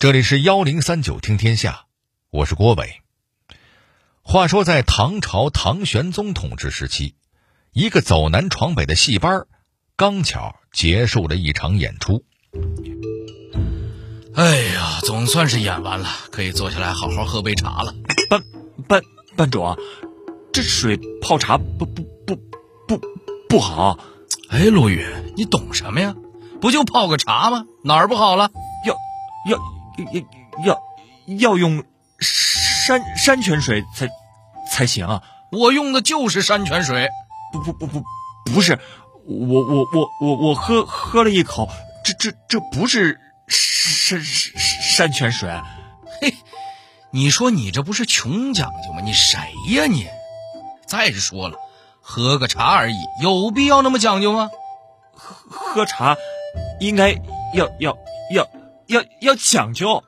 这里是幺零三九听天下，我是郭伟。话说，在唐朝唐玄宗统治时期，一个走南闯北的戏班刚巧结束了一场演出。哎呀，总算是演完了，可以坐下来好好喝杯茶了。班班班主，这水泡茶不不不不不好。哎，陆羽，你懂什么呀？不就泡个茶吗？哪儿不好了？要要要要要用山山泉水才才行啊！我用的就是山泉水。不不不不，不是，我我我我我喝喝了一口，这这这不是山山山泉水。嘿，你说你这不是穷讲究吗？你谁呀你？再说了，喝个茶而已，有必要那么讲究吗？喝喝茶。应该要要要要要讲究。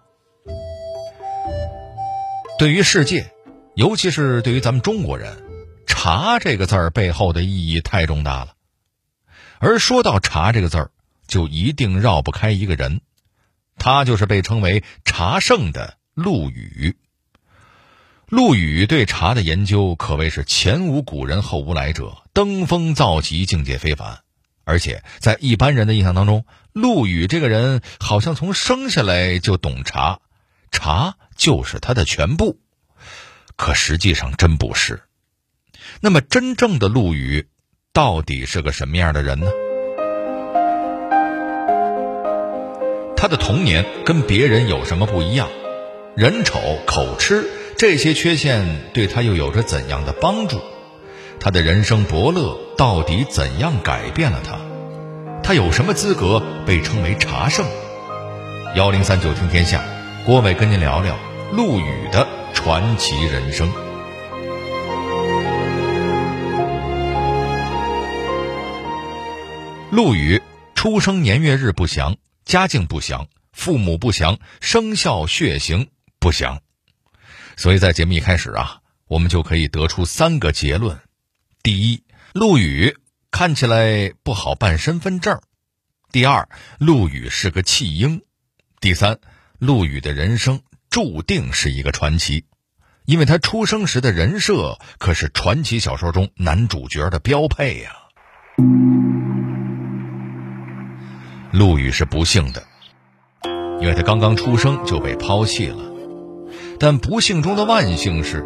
对于世界，尤其是对于咱们中国人，“茶”这个字儿背后的意义太重大了。而说到“茶”这个字儿，就一定绕不开一个人，他就是被称为“茶圣”的陆羽。陆羽对茶的研究可谓是前无古人后无来者，登峰造极，境界非凡。而且在一般人的印象当中，陆羽这个人好像从生下来就懂茶，茶就是他的全部。可实际上真不是。那么真正的陆羽到底是个什么样的人呢？他的童年跟别人有什么不一样？人丑口吃这些缺陷对他又有着怎样的帮助？他的人生伯乐到底怎样改变了他？他有什么资格被称为茶圣？幺零三九听天下，郭伟跟您聊聊陆羽的传奇人生。陆羽出生年月日不详，家境不详，父母不详，生肖血型不详，所以在节目一开始啊，我们就可以得出三个结论。第一，陆羽看起来不好办身份证；第二，陆羽是个弃婴；第三，陆羽的人生注定是一个传奇，因为他出生时的人设可是传奇小说中男主角的标配呀。陆羽是不幸的，因为他刚刚出生就被抛弃了，但不幸中的万幸是。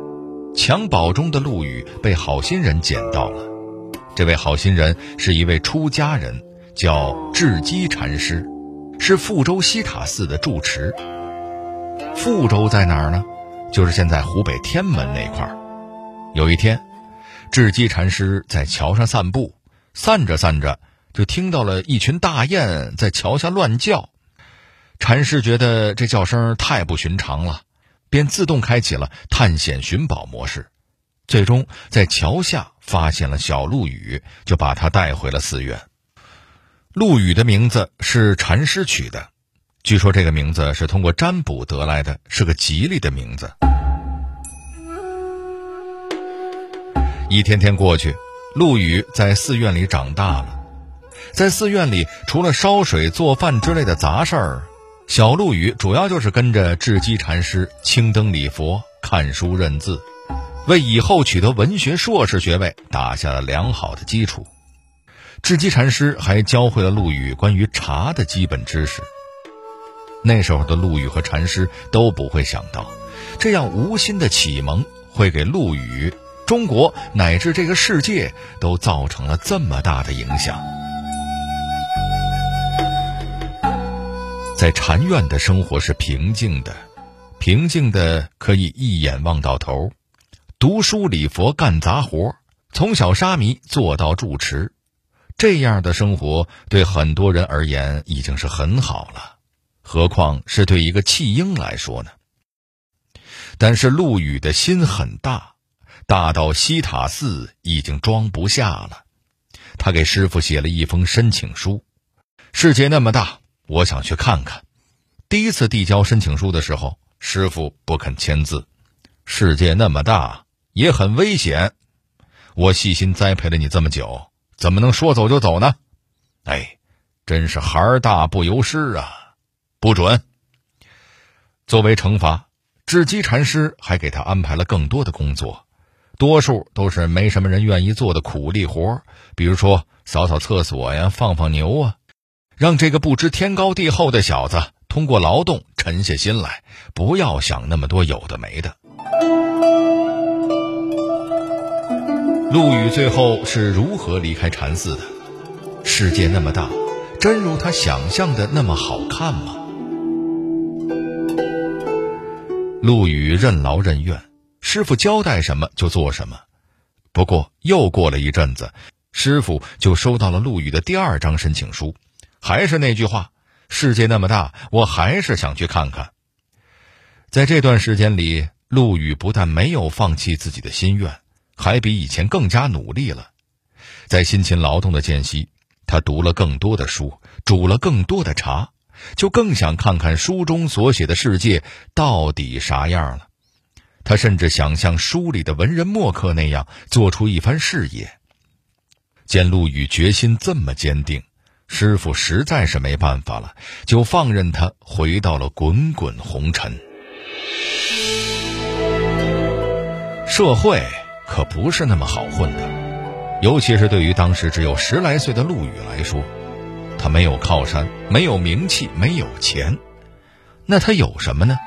襁褓中的陆羽被好心人捡到了，这位好心人是一位出家人，叫智积禅师，是富州西塔寺的住持。富州在哪儿呢？就是现在湖北天门那块儿。有一天，智积禅师在桥上散步，散着散着就听到了一群大雁在桥下乱叫。禅师觉得这叫声太不寻常了。便自动开启了探险寻宝模式，最终在桥下发现了小陆羽，就把他带回了寺院。陆羽的名字是禅师取的，据说这个名字是通过占卜得来的，是个吉利的名字。一天天过去，陆羽在寺院里长大了，在寺院里除了烧水做饭之类的杂事儿。小陆羽主要就是跟着智积禅师青灯礼佛、看书认字，为以后取得文学硕士学位打下了良好的基础。智积禅师还教会了陆羽关于茶的基本知识。那时候的陆羽和禅师都不会想到，这样无心的启蒙会给陆羽、中国乃至这个世界都造成了这么大的影响。在禅院的生活是平静的，平静的可以一眼望到头，读书礼佛干杂活，从小沙弥做到住持，这样的生活对很多人而言已经是很好了，何况是对一个弃婴来说呢？但是陆羽的心很大，大到西塔寺已经装不下了，他给师傅写了一封申请书，世界那么大。我想去看看。第一次递交申请书的时候，师傅不肯签字。世界那么大，也很危险。我细心栽培了你这么久，怎么能说走就走呢？哎，真是孩儿大不由师啊！不准。作为惩罚，智积禅师还给他安排了更多的工作，多数都是没什么人愿意做的苦力活，比如说扫扫厕所呀、放放牛啊，让这个不知天高地厚的小子通过劳动沉下心来，不要想那么多有的没的。陆羽最后是如何离开禅寺的？世界那么大，真如他想象的那么好看吗？陆羽任劳任怨，师傅交代什么就做什么。不过又过了一阵子，师傅就收到了陆羽的第二张申请书，还是那句话：世界那么大，我还是想去看看。在这段时间里，陆羽不但没有放弃自己的心愿，还比以前更加努力了。在辛勤劳动的间隙，他读了更多的书，煮了更多的茶。就更想看看书中所写的世界到底啥样了。他甚至想像书里的文人墨客那样做出一番事业。见陆羽决心这么坚定，师傅实在是没办法了，就放任他回到了滚滚红尘。社会可不是那么好混的，尤其是对于当时只有十来岁的陆羽来说。他没有靠山，没有名气，没有钱，那他有什么呢？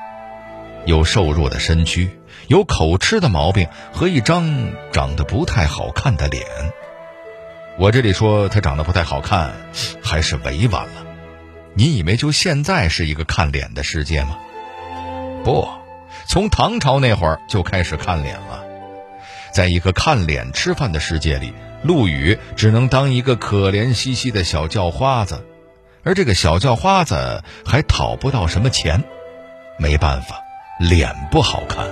有瘦弱的身躯，有口吃的毛病和一张长得不太好看的脸。我这里说他长得不太好看，还是委婉了。你以为就现在是一个看脸的世界吗？不，从唐朝那会儿就开始看脸了，在一个看脸吃饭的世界里。陆羽只能当一个可怜兮兮的小叫花子，而这个小叫花子还讨不到什么钱，没办法，脸不好看。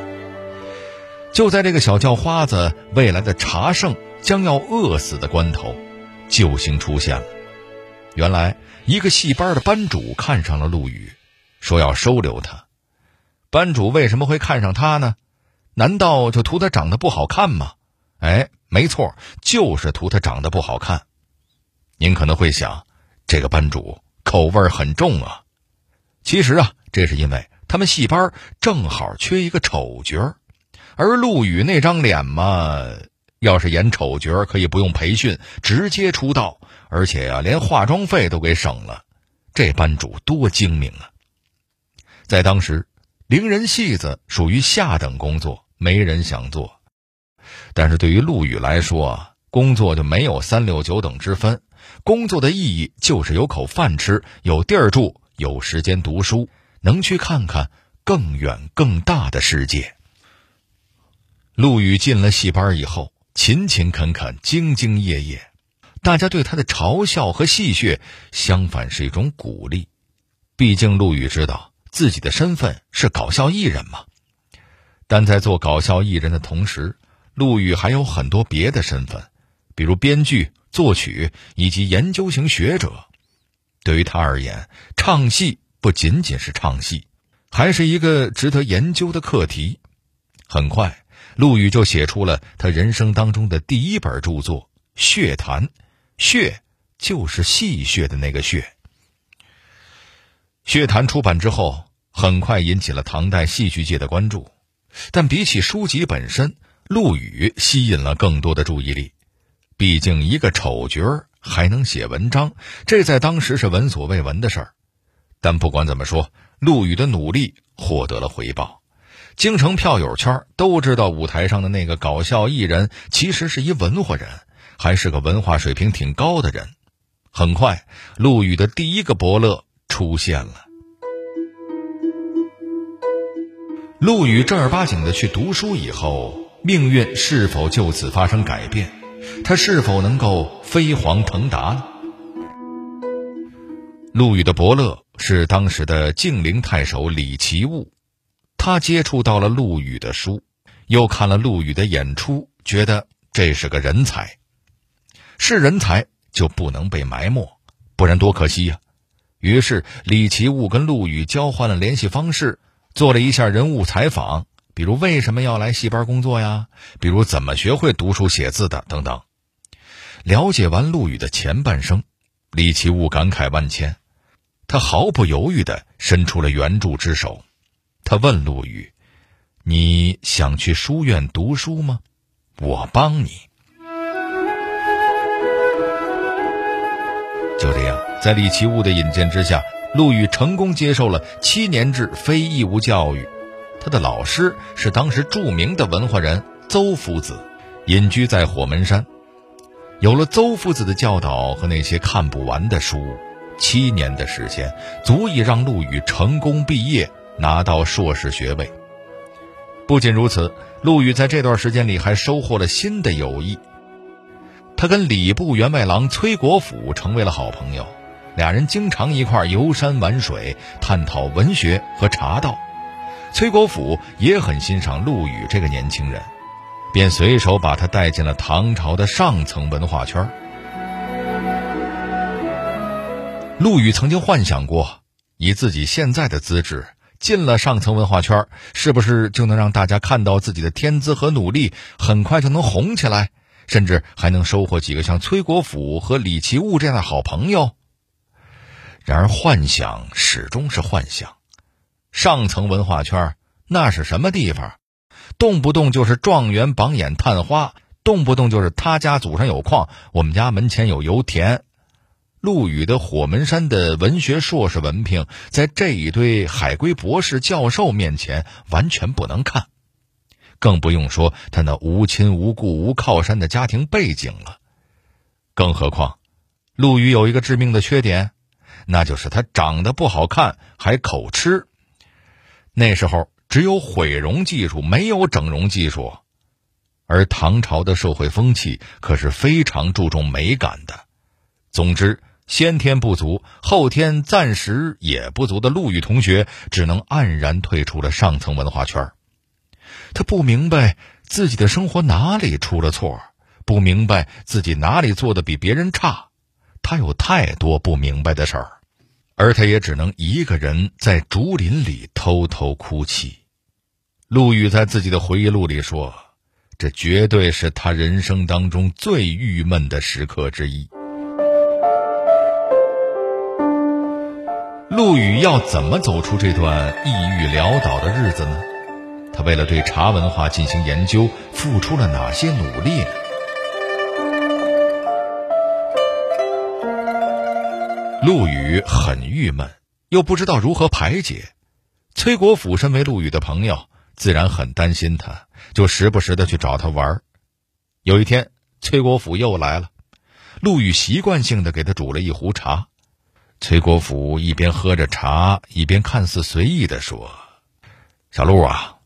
就在这个小叫花子未来的茶圣将要饿死的关头，救星出现了。原来，一个戏班的班主看上了陆羽，说要收留他。班主为什么会看上他呢？难道就图他长得不好看吗？哎。没错，就是图他长得不好看。您可能会想，这个班主口味很重啊。其实啊，这是因为他们戏班正好缺一个丑角而陆羽那张脸嘛，要是演丑角可以不用培训，直接出道，而且呀，连化妆费都给省了。这班主多精明啊！在当时，伶人戏子属于下等工作，没人想做。但是对于陆羽来说，工作就没有三六九等之分，工作的意义就是有口饭吃，有地儿住，有时间读书，能去看看更远更大的世界。陆羽进了戏班以后，勤勤恳恳，兢兢业业，大家对他的嘲笑和戏谑，相反是一种鼓励。毕竟陆羽知道自己的身份是搞笑艺人嘛，但在做搞笑艺人的同时，陆羽还有很多别的身份，比如编剧、作曲以及研究型学者。对于他而言，唱戏不仅仅是唱戏，还是一个值得研究的课题。很快，陆羽就写出了他人生当中的第一本著作《血谈》，血就是戏谑的那个血。《血谈》出版之后，很快引起了唐代戏剧界的关注，但比起书籍本身，陆羽吸引了更多的注意力，毕竟一个丑角还能写文章，这在当时是闻所未闻的事儿。但不管怎么说，陆羽的努力获得了回报。京城票友圈都知道，舞台上的那个搞笑艺人其实是一文化人，还是个文化水平挺高的人。很快，陆羽的第一个伯乐出现了。陆羽正儿八经的去读书以后。命运是否就此发生改变？他是否能够飞黄腾达呢？陆羽的伯乐是当时的晋陵太守李奇物，他接触到了陆羽的书，又看了陆羽的演出，觉得这是个人才，是人才就不能被埋没，不然多可惜呀。于是李奇物跟陆羽交换了联系方式，做了一下人物采访。比如为什么要来戏班工作呀？比如怎么学会读书写字的等等。了解完陆羽的前半生，李奇物感慨万千，他毫不犹豫地伸出了援助之手。他问陆羽：“你想去书院读书吗？我帮你。”就这样，在李奇物的引荐之下，陆羽成功接受了七年制非义务教育。他的老师是当时著名的文化人邹夫子，隐居在火门山。有了邹夫子的教导和那些看不完的书，七年的时间足以让陆羽成功毕业，拿到硕士学位。不仅如此，陆羽在这段时间里还收获了新的友谊。他跟礼部员外郎崔国辅成为了好朋友，俩人经常一块游山玩水，探讨文学和茶道。崔国辅也很欣赏陆羽这个年轻人，便随手把他带进了唐朝的上层文化圈。陆羽曾经幻想过，以自己现在的资质进了上层文化圈，是不是就能让大家看到自己的天资和努力，很快就能红起来？甚至还能收获几个像崔国辅和李奇物这样的好朋友。然而，幻想始终是幻想。上层文化圈那是什么地方？动不动就是状元榜眼探花，动不动就是他家祖上有矿，我们家门前有油田。陆羽的火门山的文学硕士文凭，在这一堆海归博士教授面前完全不能看。更不用说他那无亲无故无靠山的家庭背景了。更何况，陆羽有一个致命的缺点，那就是他长得不好看，还口吃。那时候只有毁容技术，没有整容技术，而唐朝的社会风气可是非常注重美感的。总之，先天不足，后天暂时也不足的陆羽同学，只能黯然退出了上层文化圈。他不明白自己的生活哪里出了错，不明白自己哪里做的比别人差，他有太多不明白的事儿，而他也只能一个人在竹林里偷偷哭泣。陆羽在自己的回忆录里说：“这绝对是他人生当中最郁闷的时刻之一。”陆羽要怎么走出这段抑郁潦倒的日子呢？他为了对茶文化进行研究，付出了哪些努力呢？陆羽很郁闷，又不知道如何排解。崔国辅身为陆羽的朋友，自然很担心他，就时不时的去找他玩。有一天，崔国辅又来了，陆羽习惯性的给他煮了一壶茶。崔国辅一边喝着茶，一边看似随意的说：“小陆啊。”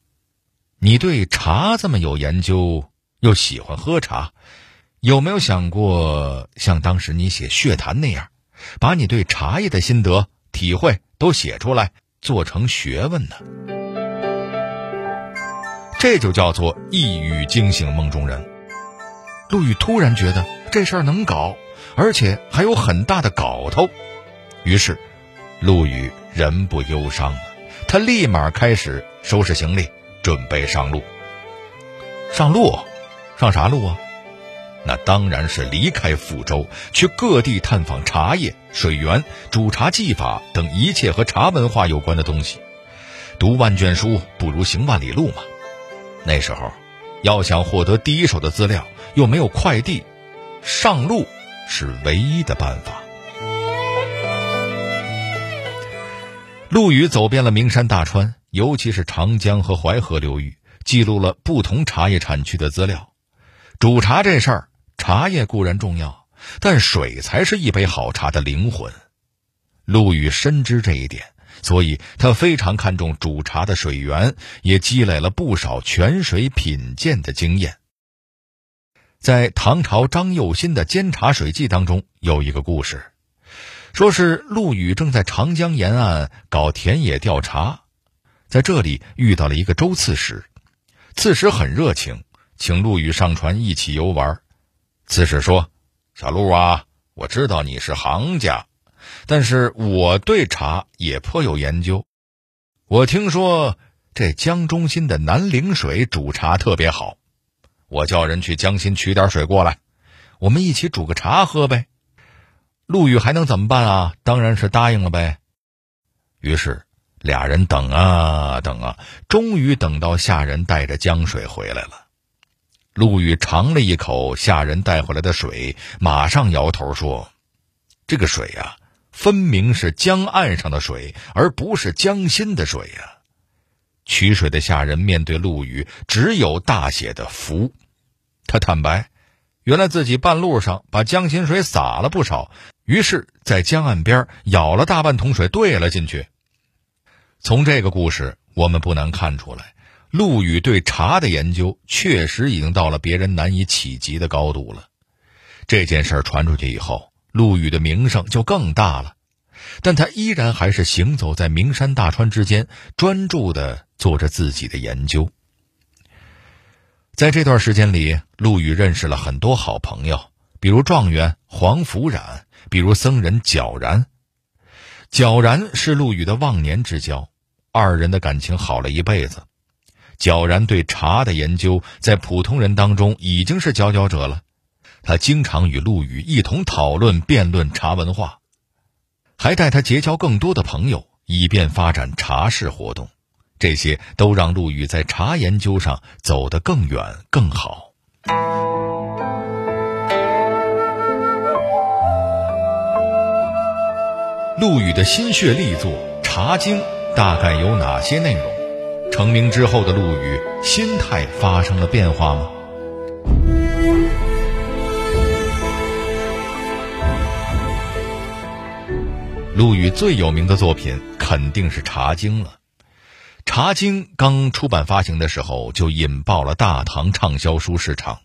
你对茶这么有研究，又喜欢喝茶，有没有想过像当时你写《血谈》那样，把你对茶叶的心得体会都写出来，做成学问呢？这就叫做一语惊醒梦中人。陆羽突然觉得这事儿能搞，而且还有很大的搞头。于是，陆羽人不忧伤了，他立马开始收拾行李。准备上路，上路，上啥路啊？那当然是离开福州，去各地探访茶叶、水源、煮茶技法等一切和茶文化有关的东西。读万卷书不如行万里路嘛。那时候，要想获得第一手的资料，又没有快递，上路是唯一的办法。陆羽走遍了名山大川。尤其是长江和淮河流域，记录了不同茶叶产区的资料。煮茶这事儿，茶叶固然重要，但水才是一杯好茶的灵魂。陆羽深知这一点，所以他非常看重煮茶的水源，也积累了不少泉水品鉴的经验。在唐朝张幼新的《监察水记》当中，有一个故事，说是陆羽正在长江沿岸搞田野调查。在这里遇到了一个周刺史，刺史很热情，请陆羽上船一起游玩。刺史说：“小陆啊，我知道你是行家，但是我对茶也颇有研究。我听说这江中心的南陵水煮茶特别好，我叫人去江心取点水过来，我们一起煮个茶喝呗。”陆羽还能怎么办啊？当然是答应了呗。于是。俩人等啊等啊，终于等到下人带着江水回来了。陆羽尝了一口下人带回来的水，马上摇头说：“这个水呀，分明是江岸上的水，而不是江心的水呀。”取水的下人面对陆羽，只有大写的服。他坦白，原来自己半路上把江心水洒了不少，于是，在江岸边舀了大半桶水兑了进去。从这个故事，我们不难看出来。陆羽对茶的研究确实已经到了别人难以企及的高度了。这件事传出去以后，陆羽的名声就更大了。但他依然还是行走在名山大川之间，专注地做着自己的研究。在这段时间里，陆羽认识了很多好朋友，比如状元黄福冉，比如僧人皎然。皎然是陆羽的忘年之交，二人的感情好了一辈子。皎然对茶的研究，在普通人当中已经是佼佼者了。他经常与陆羽一同讨论、辩论茶文化，还带他结交更多的朋友，以便发展茶事活动。这些都让陆羽在茶研究上走得更远、更好。陆羽的心血力作《茶经》，大概有哪些内容？成名之后的陆羽，心态发生了变化吗？陆羽最有名的作品肯定是《茶经》了，《茶经》刚出版发行的时候就引爆了大唐畅销书市场，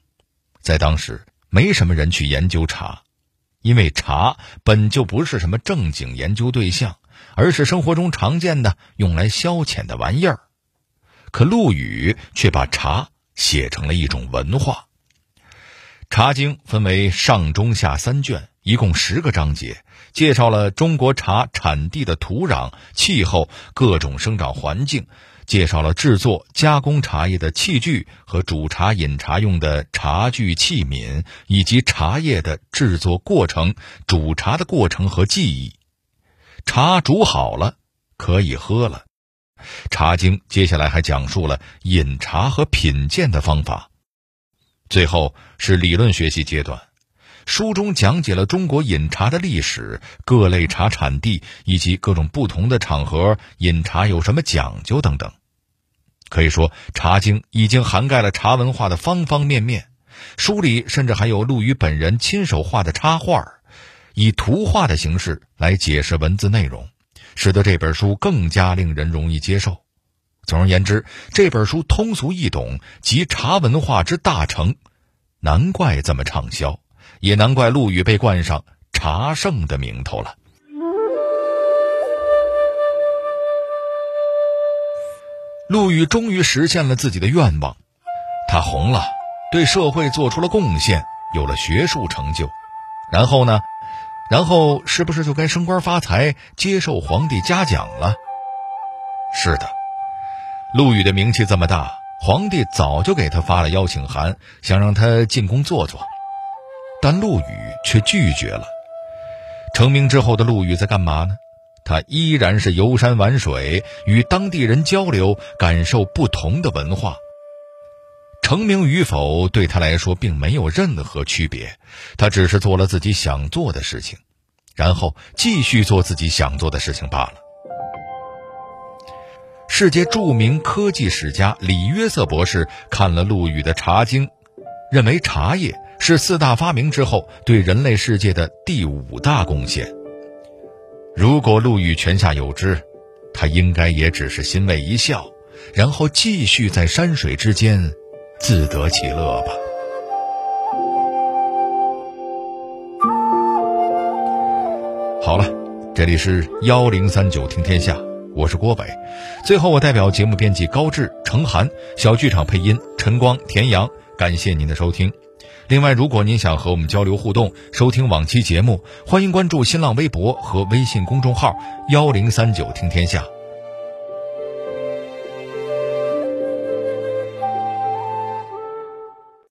在当时没什么人去研究茶，因为茶本就不是什么正经研究对象，而是生活中常见的用来消遣的玩意儿。可陆羽却把茶写成了一种文化，《茶经》分为上中下三卷，一共十个章节，介绍了中国茶产地的土壤、气候、各种生长环境，介绍了制作、加工茶叶的器具和煮茶、饮茶用的茶具器皿，以及茶叶的制作过程、煮茶的过程和技艺。茶煮好了，可以喝了。《茶经》接下来还讲述了饮茶和品鉴的方法，最后是理论学习阶段。书中讲解了中国饮茶的历史、各类茶产地以及各种不同的场合饮茶有什么讲究等等。可以说，《茶经》已经涵盖了茶文化的方方面面。书里甚至还有陆羽本人亲手画的插画，以图画的形式来解释文字内容。使得这本书更加令人容易接受。总而言之，这本书通俗易懂，集茶文化之大成，难怪这么畅销，也难怪陆羽被冠上“茶圣”的名头了。陆羽终于实现了自己的愿望，他红了，对社会做出了贡献，有了学术成就，然后呢？然后是不是就该升官发财、接受皇帝嘉奖了？是的，陆羽的名气这么大，皇帝早就给他发了邀请函，想让他进宫坐坐，但陆羽却拒绝了。成名之后的陆羽在干嘛呢？他依然是游山玩水，与当地人交流，感受不同的文化。成名与否对他来说并没有任何区别，他只是做了自己想做的事情，然后继续做自己想做的事情罢了。世界著名科技史家李约瑟博士看了陆羽的《茶经》，认为茶叶是四大发明之后对人类世界的第五大贡献。如果陆羽泉下有知，他应该也只是欣慰一笑，然后继续在山水之间。自得其乐吧。好了，这里是幺零三九听天下，我是郭伟。最后，我代表节目编辑高志、程涵，小剧场配音陈光、田阳，感谢您的收听。另外，如果您想和我们交流互动、收听往期节目，欢迎关注新浪微博和微信公众号幺零三九听天下。